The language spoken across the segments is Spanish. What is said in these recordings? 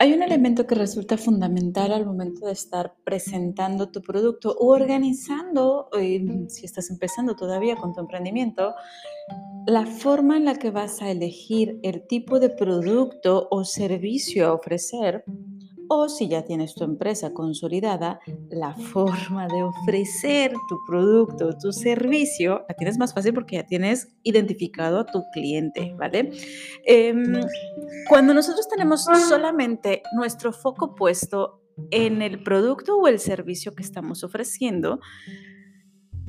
Hay un elemento que resulta fundamental al momento de estar presentando tu producto o organizando, eh, si estás empezando todavía con tu emprendimiento, la forma en la que vas a elegir el tipo de producto o servicio a ofrecer o si ya tienes tu empresa consolidada, la forma de ofrecer tu producto o tu servicio la tienes más fácil porque ya tienes identificado a tu cliente, ¿vale? Em, cuando nosotros tenemos solamente nuestro foco puesto en el producto o el servicio que estamos ofreciendo,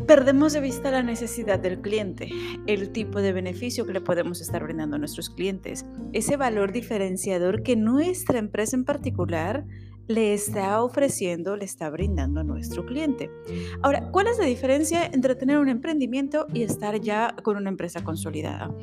Perdemos de vista la necesidad del cliente, el tipo de beneficio que le podemos estar brindando a nuestros clientes, ese valor diferenciador que nuestra empresa en particular le está ofreciendo, le está brindando a nuestro cliente. Ahora, ¿cuál es la diferencia entre tener un emprendimiento y estar ya con una empresa consolidada?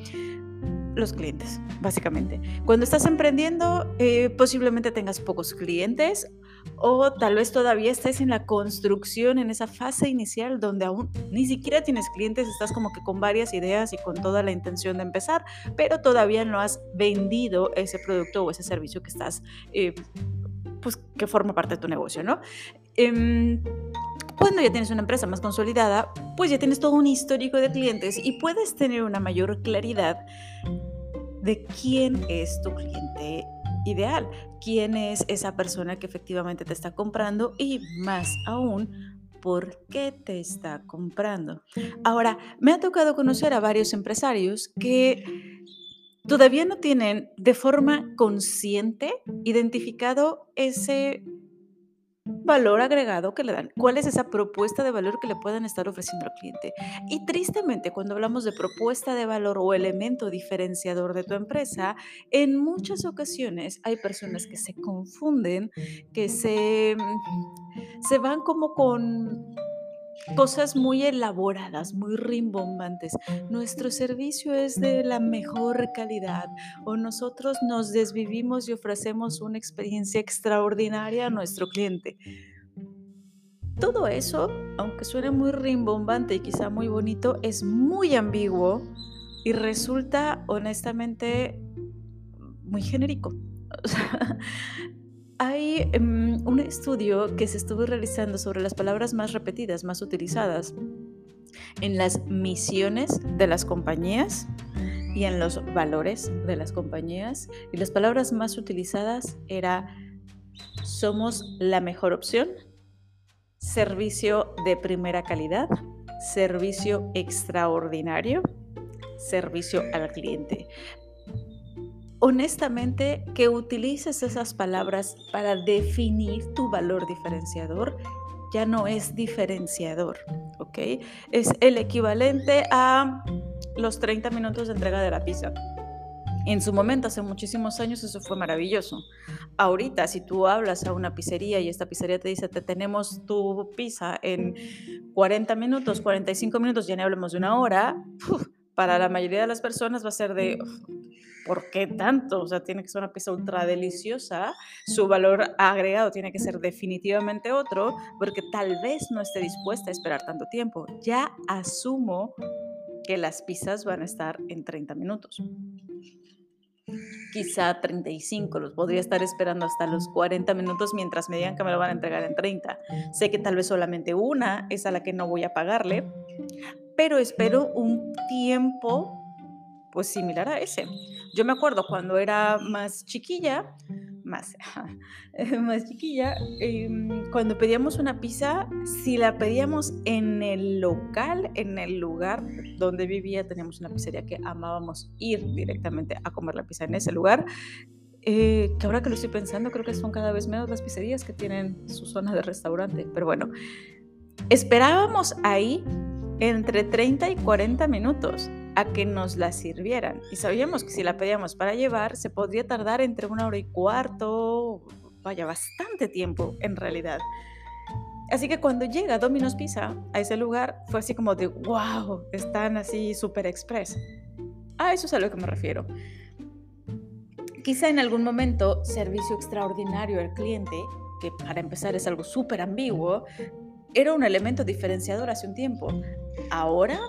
los clientes, básicamente. Cuando estás emprendiendo, eh, posiblemente tengas pocos clientes o tal vez todavía estés en la construcción, en esa fase inicial donde aún ni siquiera tienes clientes, estás como que con varias ideas y con toda la intención de empezar, pero todavía no has vendido ese producto o ese servicio que estás, eh, pues que forma parte de tu negocio, ¿no? Em, cuando ya tienes una empresa más consolidada, pues ya tienes todo un histórico de clientes y puedes tener una mayor claridad de quién es tu cliente ideal, quién es esa persona que efectivamente te está comprando y más aún, por qué te está comprando. Ahora, me ha tocado conocer a varios empresarios que todavía no tienen de forma consciente identificado ese valor agregado que le dan, cuál es esa propuesta de valor que le puedan estar ofreciendo al cliente. Y tristemente, cuando hablamos de propuesta de valor o elemento diferenciador de tu empresa, en muchas ocasiones hay personas que se confunden, que se, se van como con cosas muy elaboradas, muy rimbombantes. Nuestro servicio es de la mejor calidad o nosotros nos desvivimos y ofrecemos una experiencia extraordinaria a nuestro cliente. Todo eso, aunque suene muy rimbombante y quizá muy bonito, es muy ambiguo y resulta honestamente muy genérico. Hay em, un estudio que se estuvo realizando sobre las palabras más repetidas, más utilizadas en las misiones de las compañías y en los valores de las compañías. Y las palabras más utilizadas era somos la mejor opción, servicio de primera calidad, servicio extraordinario, servicio al cliente honestamente que utilices esas palabras para definir tu valor diferenciador ya no es diferenciador, ¿ok? Es el equivalente a los 30 minutos de entrega de la pizza. En su momento, hace muchísimos años, eso fue maravilloso. Ahorita, si tú hablas a una pizzería y esta pizzería te dice, te tenemos tu pizza en 40 minutos, 45 minutos, ya no hablemos de una hora, para la mayoría de las personas va a ser de, ¿por qué tanto? O sea, tiene que ser una pieza ultra deliciosa, su valor agregado tiene que ser definitivamente otro, porque tal vez no esté dispuesta a esperar tanto tiempo. Ya asumo que las pizzas van a estar en 30 minutos. Quizá 35, los podría estar esperando hasta los 40 minutos mientras me digan que me lo van a entregar en 30. Sé que tal vez solamente una es a la que no voy a pagarle, pero espero un tiempo pues similar a ese. Yo me acuerdo cuando era más chiquilla, más, más chiquilla, em, cuando pedíamos una pizza, si la pedíamos en el local, en el lugar donde vivía, teníamos una pizzería que amábamos ir directamente a comer la pizza en ese lugar. Eh, que ahora que lo estoy pensando, creo que son cada vez menos las pizzerías que tienen su zona de restaurante. Pero bueno, esperábamos ahí entre 30 y 40 minutos a que nos la sirvieran. Y sabíamos que si la pedíamos para llevar, se podría tardar entre una hora y cuarto, vaya, bastante tiempo en realidad. Así que cuando llega Domino's Pizza a ese lugar, fue así como de, wow, están así super express. A eso es a lo que me refiero. Quizá en algún momento, servicio extraordinario al cliente, que para empezar es algo súper ambiguo, era un elemento diferenciador hace un tiempo. Ahora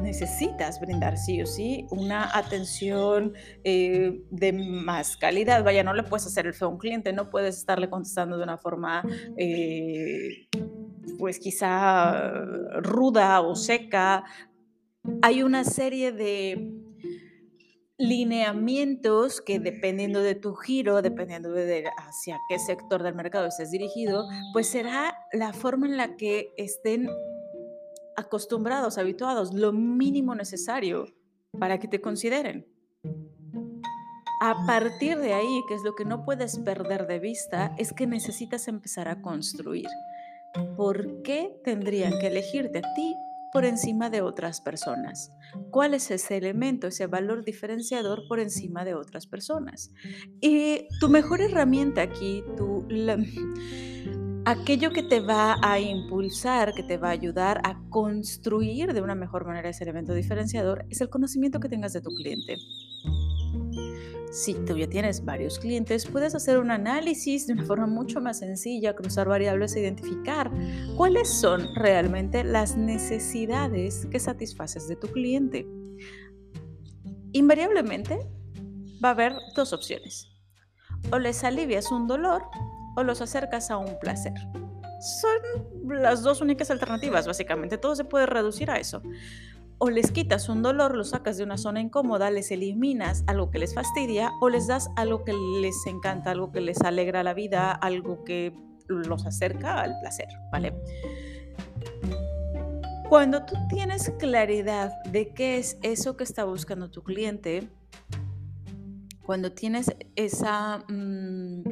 necesitas brindar sí o sí una atención eh, de más calidad. Vaya, no le puedes hacer el feo a un cliente, no puedes estarle contestando de una forma, eh, pues quizá ruda o seca. Hay una serie de lineamientos que dependiendo de tu giro, dependiendo de hacia qué sector del mercado estés dirigido, pues será la forma en la que estén acostumbrados, habituados, lo mínimo necesario para que te consideren. A partir de ahí, que es lo que no puedes perder de vista, es que necesitas empezar a construir. ¿Por qué tendrían que elegirte a ti por encima de otras personas. ¿Cuál es ese elemento, ese valor diferenciador por encima de otras personas? Y tu mejor herramienta aquí, tu, aquello que te va a impulsar, que te va a ayudar a construir de una mejor manera ese elemento diferenciador, es el conocimiento que tengas de tu cliente. Si tú ya tienes varios clientes, puedes hacer un análisis de una forma mucho más sencilla, cruzar variables e identificar cuáles son realmente las necesidades que satisfaces de tu cliente. Invariablemente va a haber dos opciones. O les alivias un dolor o los acercas a un placer. Son las dos únicas alternativas, básicamente. Todo se puede reducir a eso o les quitas un dolor, lo sacas de una zona incómoda, les eliminas algo que les fastidia o les das algo que les encanta, algo que les alegra la vida, algo que los acerca al placer, ¿vale? Cuando tú tienes claridad de qué es eso que está buscando tu cliente, cuando tienes esa mm,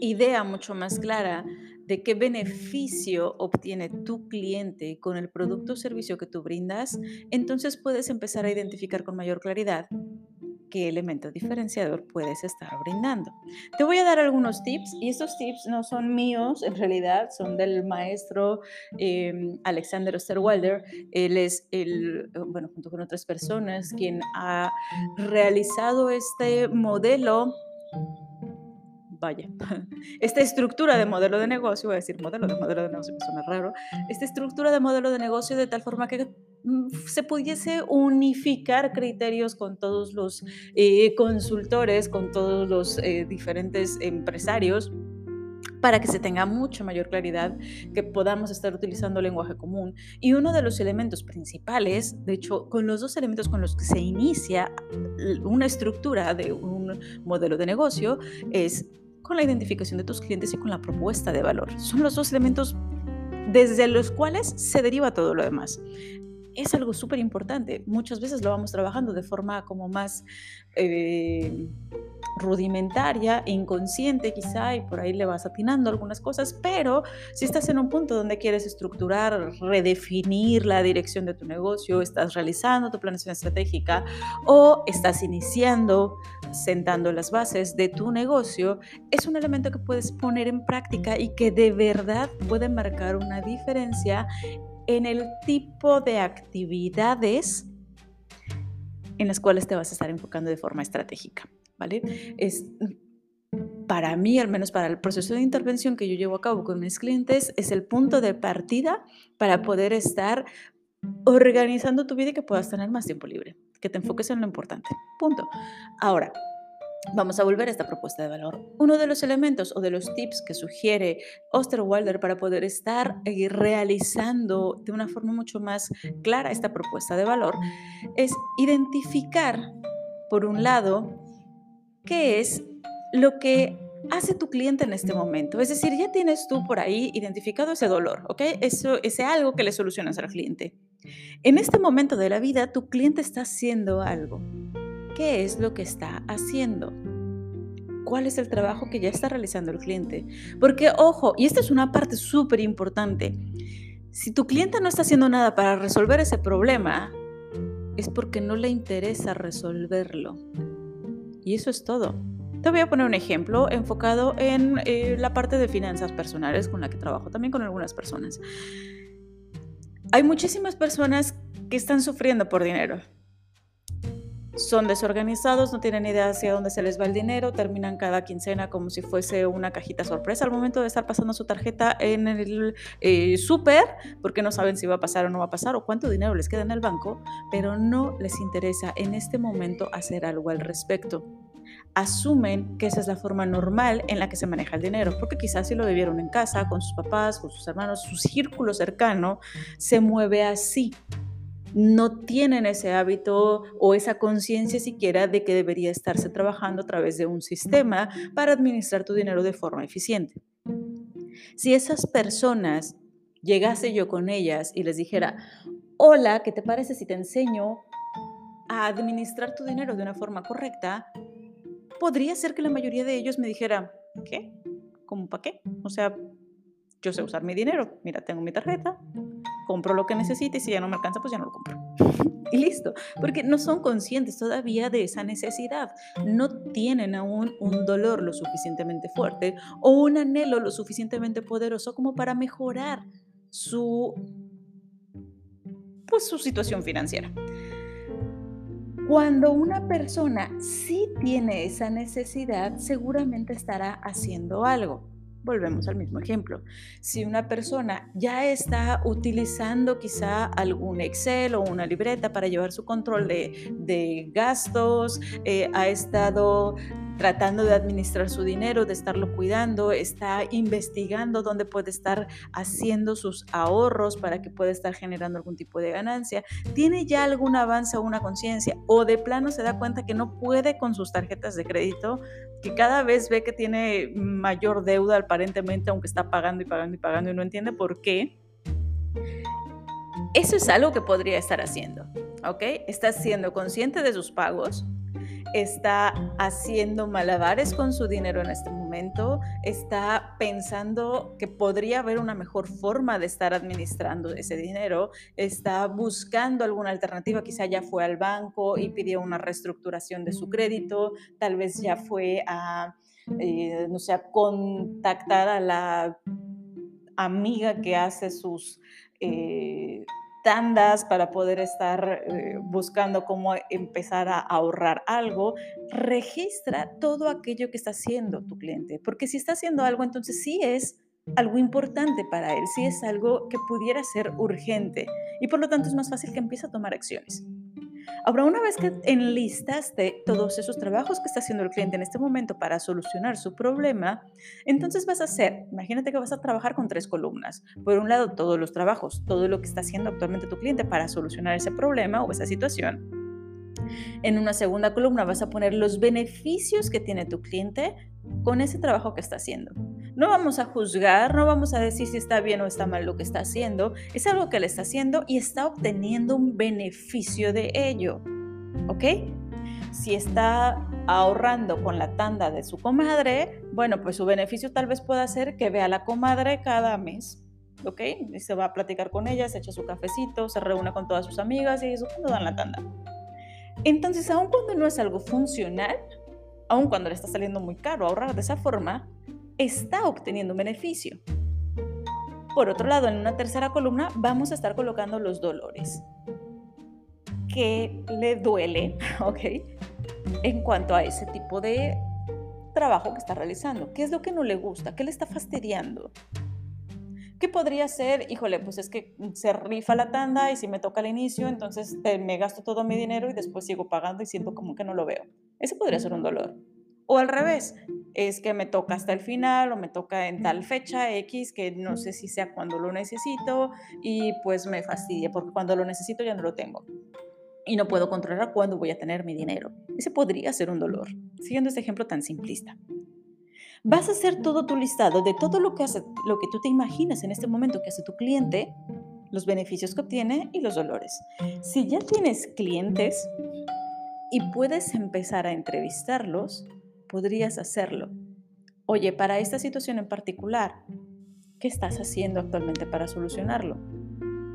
idea mucho más clara de qué beneficio obtiene tu cliente con el producto o servicio que tú brindas, entonces puedes empezar a identificar con mayor claridad qué elemento diferenciador puedes estar brindando. Te voy a dar algunos tips y estos tips no son míos, en realidad son del maestro em, Alexander Osterwalder. Él es el, bueno, junto con otras personas, quien ha realizado este modelo vaya, esta estructura de modelo de negocio, voy a decir modelo de modelo de negocio, me suena raro, esta estructura de modelo de negocio de tal forma que se pudiese unificar criterios con todos los eh, consultores, con todos los eh, diferentes empresarios para que se tenga mucha mayor claridad, que podamos estar utilizando lenguaje común. Y uno de los elementos principales, de hecho, con los dos elementos con los que se inicia una estructura de un modelo de negocio, es con la identificación de tus clientes y con la propuesta de valor. Son los dos elementos desde los cuales se deriva todo lo demás. Es algo súper importante. Muchas veces lo vamos trabajando de forma como más... Eh, rudimentaria, inconsciente quizá, y por ahí le vas atinando algunas cosas, pero si estás en un punto donde quieres estructurar, redefinir la dirección de tu negocio, estás realizando tu planeación estratégica o estás iniciando, sentando las bases de tu negocio, es un elemento que puedes poner en práctica y que de verdad puede marcar una diferencia en el tipo de actividades en las cuales te vas a estar enfocando de forma estratégica. ¿vale? Es, para mí, al menos para el proceso de intervención que yo llevo a cabo con mis clientes, es el punto de partida para poder estar organizando tu vida y que puedas tener más tiempo libre, que te enfoques en lo importante. Punto. Ahora, Vamos a volver a esta propuesta de valor. Uno de los elementos o de los tips que sugiere Osterwalder para poder estar eh, realizando de una forma mucho más clara esta propuesta de valor es identificar, por un lado, qué es lo que hace tu cliente en este momento. Es decir, ya tienes tú por ahí identificado ese dolor, ¿ok? Eso, ese algo que le solucionas al cliente. En este momento de la vida, tu cliente está haciendo algo. ¿Qué es lo que está haciendo? ¿Cuál es el trabajo que ya está realizando el cliente? Porque, ojo, y esta es una parte súper importante, si tu cliente no está haciendo nada para resolver ese problema, es porque no le interesa resolverlo. Y eso es todo. Te voy a poner un ejemplo enfocado en eh, la parte de finanzas personales con la que trabajo también con algunas personas. Hay muchísimas personas que están sufriendo por dinero. Son desorganizados, no tienen idea hacia dónde se les va el dinero, terminan cada quincena como si fuese una cajita sorpresa al momento de estar pasando su tarjeta en el eh, súper, porque no saben si va a pasar o no va a pasar o cuánto dinero les queda en el banco, pero no les interesa en este momento hacer algo al respecto. Asumen que esa es la forma normal en la que se maneja el dinero, porque quizás si lo vivieron en casa, con sus papás, con sus hermanos, su círculo cercano, se mueve así no tienen ese hábito o esa conciencia siquiera de que debería estarse trabajando a través de un sistema para administrar tu dinero de forma eficiente. Si esas personas llegase yo con ellas y les dijera, hola, ¿qué te parece si te enseño a administrar tu dinero de una forma correcta? Podría ser que la mayoría de ellos me dijera, ¿qué? ¿Cómo para qué? O sea, yo sé usar mi dinero, mira, tengo mi tarjeta, compro lo que necesite y si ya no me alcanza, pues ya no lo compro. y listo, porque no son conscientes todavía de esa necesidad, no tienen aún un dolor lo suficientemente fuerte o un anhelo lo suficientemente poderoso como para mejorar su pues su situación financiera. Cuando una persona sí tiene esa necesidad, seguramente estará haciendo algo volvemos al mismo ejemplo. Si una persona ya está utilizando quizá algún Excel o una libreta para llevar su control de, gastos, eh, ha estado tratando de administrar su dinero, de estarlo cuidando, está investigando dónde puede estar haciendo sus ahorros para que pueda estar generando algún tipo de ganancia, tiene ya algún avance o una conciencia o de plano se da cuenta que no puede con sus tarjetas de crédito, que cada vez ve que tiene mayor deuda aparentemente, aunque está pagando y pagando y pagando y no entiende por qué. Eso es algo que podría estar haciendo, ¿ok? Está siendo consciente de sus pagos, está haciendo malabares con su dinero en este momento, está pensando que podría haber una mejor forma de estar administrando ese dinero, está buscando alguna alternativa, quizá ya fue al banco y pidió una reestructuración de su crédito, tal vez ya fue a, eh, no sé, a contactar a la amiga que hace sus... Eh, tandas para poder estar eh, buscando cómo empezar a ahorrar algo, registra todo aquello que está haciendo tu cliente, porque si está haciendo algo, entonces sí es algo importante para él, sí es algo que pudiera ser urgente y por lo tanto es más fácil que empiece a tomar acciones. Ahora, una vez que enlistaste todos esos trabajos que está haciendo el cliente en este momento para solucionar su problema, entonces vas a hacer, imagínate que vas a trabajar con tres columnas. Por un lado, todos los trabajos, todo lo que está haciendo actualmente tu cliente para solucionar ese problema o esa situación. En una segunda columna vas a poner los beneficios que tiene tu cliente con ese trabajo que está haciendo. No vamos a juzgar, no vamos a decir si está bien o está mal lo que está haciendo. Es algo que le está haciendo y está obteniendo un beneficio de ello. ¿Ok? Si está ahorrando con la tanda de su comadre, bueno, pues su beneficio tal vez pueda ser que vea a la comadre cada mes. ¿Ok? Y se va a platicar con ella, se echa su cafecito, se reúne con todas sus amigas y eso cuando dan la tanda. Entonces, aun cuando no es algo funcional, aun cuando le está saliendo muy caro ahorrar de esa forma, está obteniendo un beneficio. Por otro lado, en una tercera columna vamos a estar colocando los dolores. ¿Qué le duele? ¿Ok? En cuanto a ese tipo de trabajo que está realizando. ¿Qué es lo que no le gusta? ¿Qué le está fastidiando? ¿Qué podría ser? Híjole, pues es que se rifa la tanda y si me toca al inicio, entonces eh, me gasto todo mi dinero y después sigo pagando y siento como que no lo veo. Ese podría ser un dolor. O al revés, es que me toca hasta el final o me toca en tal fecha X que no sé si sea cuando lo necesito y pues me fastidia porque cuando lo necesito ya no lo tengo y no puedo controlar cuándo voy a tener mi dinero. Ese podría ser un dolor, siguiendo este ejemplo tan simplista. Vas a hacer todo tu listado de todo lo que hace, lo que tú te imaginas en este momento que hace tu cliente, los beneficios que obtiene y los dolores. Si ya tienes clientes y puedes empezar a entrevistarlos, podrías hacerlo. Oye, para esta situación en particular, ¿qué estás haciendo actualmente para solucionarlo?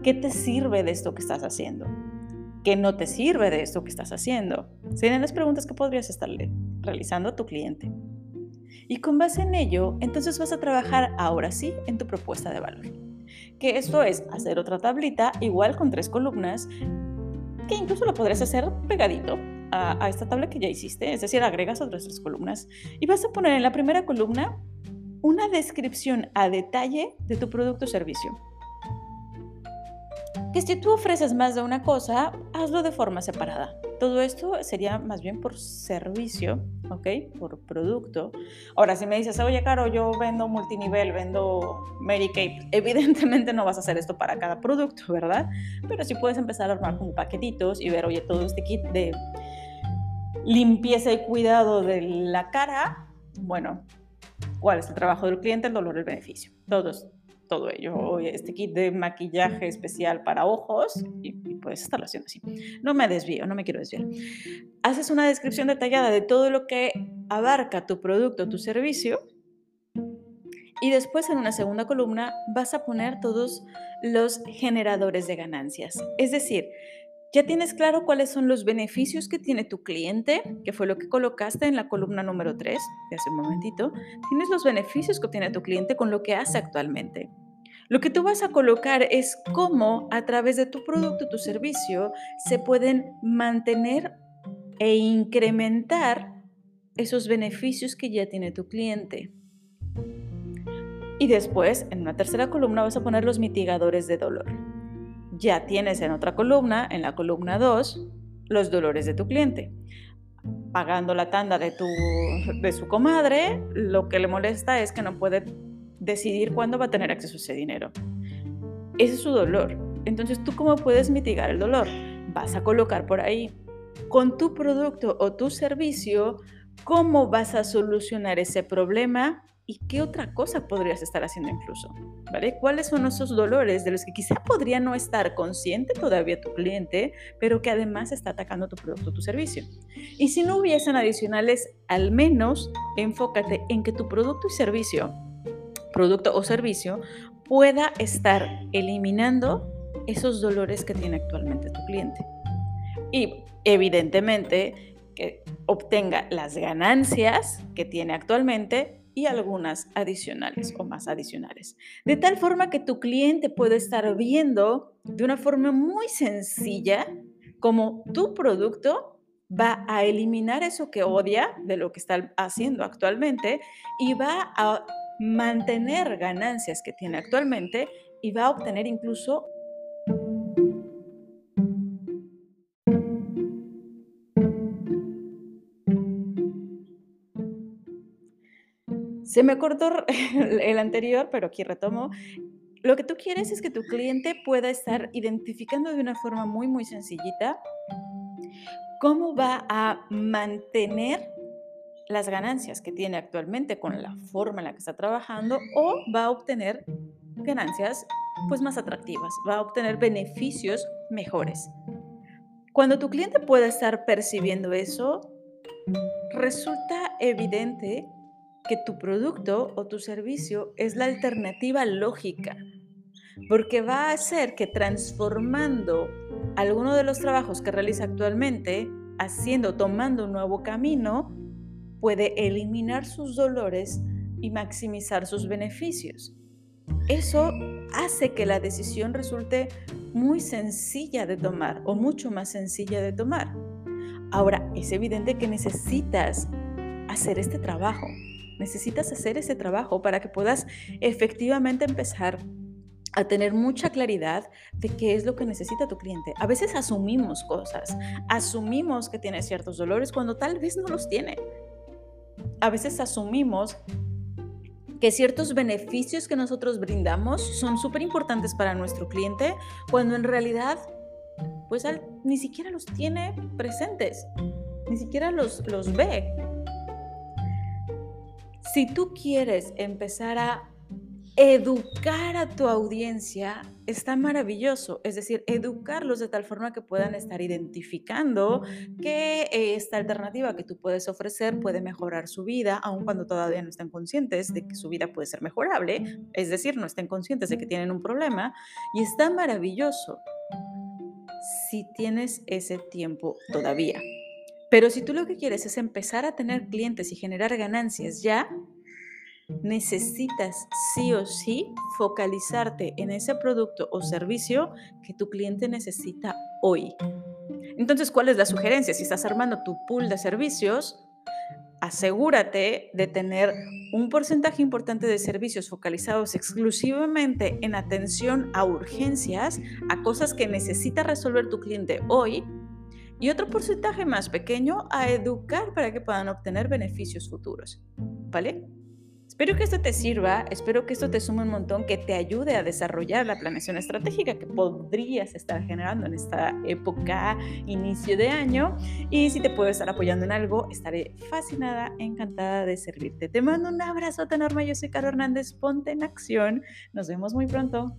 ¿Qué te sirve de esto que estás haciendo? ¿Qué no te sirve de esto que estás haciendo? Serían las preguntas que podrías estarle realizando a tu cliente. Y con base en ello, entonces vas a trabajar ahora sí en tu propuesta de valor. Que esto es hacer otra tablita igual con tres columnas, que incluso lo podrías hacer pegadito a, esta tabla que ya hiciste, es decir, agregas otras tres columnas y vas a poner en la primera columna una descripción a detalle de tu producto o servicio. Que si tú ofreces más de una cosa, hazlo de forma separada. Todo esto sería más bien por servicio, ¿ok? Por producto. Ahora, si me dices, oye, Caro, yo vendo multinivel, vendo Mary Kay, evidentemente no vas a hacer esto para cada producto, ¿verdad? Pero sí puedes empezar a armar como paquetitos y ver, oye, todo este kit de limpieza y cuidado de la cara, bueno, ¿cuál es el trabajo del cliente, el dolor, el beneficio? Todos todo ello, este kit de maquillaje especial para ojos, y, puedes estarlo haciendo así. No me desvío, no me quiero desviar. Haces una descripción detallada de todo lo que abarca tu producto, tu servicio, y después en una segunda columna vas a poner todos los generadores de ganancias. Es decir, ya tienes claro cuáles son los beneficios que tiene tu cliente, que fue lo que colocaste en la columna número 3 de hace un momentito. Tienes los beneficios que obtiene tu cliente con lo que hace actualmente. Lo que tú vas a colocar es cómo a través de tu producto, tu servicio, se pueden mantener e incrementar esos beneficios que ya tiene tu cliente. Y después, en una tercera columna, vas a poner los mitigadores de dolor. Ya tienes en otra columna, en la columna 2, los dolores de tu cliente. Pagando la tanda de, tu, de su comadre, lo que le molesta es que no puede decidir cuándo va a tener acceso a ese dinero. Ese es su dolor. Entonces, ¿tú cómo puedes mitigar el dolor? Vas a colocar por ahí, con tu producto o tu servicio, cómo vas a solucionar ese problema y qué otra cosa podrías estar haciendo incluso, ¿vale? ¿Cuáles son esos dolores de los que quizá podría no estar consciente todavía tu cliente, pero que además está atacando tu producto o tu servicio? Y si no hubiesen adicionales, al menos enfócate en que tu producto y servicio producto o servicio pueda estar eliminando esos dolores que tiene actualmente tu cliente. Y evidentemente que obtenga las ganancias que tiene actualmente y algunas adicionales o más adicionales. De tal forma que tu cliente puede estar viendo de una forma muy sencilla como tu producto va a eliminar eso que odia de lo que está haciendo actualmente y va a mantener ganancias que tiene actualmente y va a obtener incluso Se me cortó el anterior, pero aquí retomo. Lo que tú quieres es que tu cliente pueda estar identificando de una forma muy, muy sencillita cómo va a mantener las ganancias que tiene actualmente con la forma en la que está trabajando o va a obtener ganancias pues más atractivas, va a obtener beneficios mejores. Cuando tu cliente pueda estar percibiendo eso, resulta evidente que tu producto o tu servicio es la alternativa lógica, porque va a hacer que transformando alguno de los trabajos que realiza actualmente, haciendo, tomando un nuevo camino, puede eliminar sus dolores y maximizar sus beneficios. Eso hace que la decisión resulte muy sencilla de tomar o mucho más sencilla de tomar. Ahora, es evidente que necesitas hacer este trabajo. Necesitas hacer ese trabajo para que puedas efectivamente empezar a tener mucha claridad de qué es lo que necesita tu cliente. A veces asumimos cosas, asumimos que tiene ciertos dolores cuando tal vez no los tiene a veces asumimos que ciertos beneficios que nosotros brindamos son súper importantes para nuestro cliente, cuando en realidad, pues ni siquiera los tiene presentes, ni siquiera los, los ve. Si tú quieres empezar a educar a tu audiencia está maravilloso, es decir, educarlos de tal forma que puedan estar identificando que esta alternativa que tú puedes ofrecer puede mejorar su vida, aun cuando todavía no estén conscientes de que su vida puede ser mejorable, es decir, no estén conscientes de que tienen un problema, y está maravilloso si tienes ese tiempo todavía. Pero si tú lo que quieres es empezar a tener clientes y generar ganancias ya, necesitas sí o sí focalizarte en ese producto o servicio que tu cliente necesita hoy. Entonces, ¿cuál es la sugerencia? Si estás armando tu pool de servicios, asegúrate de tener un porcentaje importante de servicios focalizados exclusivamente en atención a urgencias, a cosas que necesita resolver tu cliente hoy, y otro porcentaje más pequeño a educar para que puedan obtener beneficios futuros. ¿Vale? Espero que esto te sirva, espero que esto te sume un montón, que te ayude a desarrollar la planeación estratégica que podrías estar generando en esta época, inicio de año. Y si te puedo estar apoyando en algo, estaré fascinada, encantada de servirte. Te mando un abrazo enorme, yo soy Caro Hernández, ponte en acción. Nos vemos muy pronto.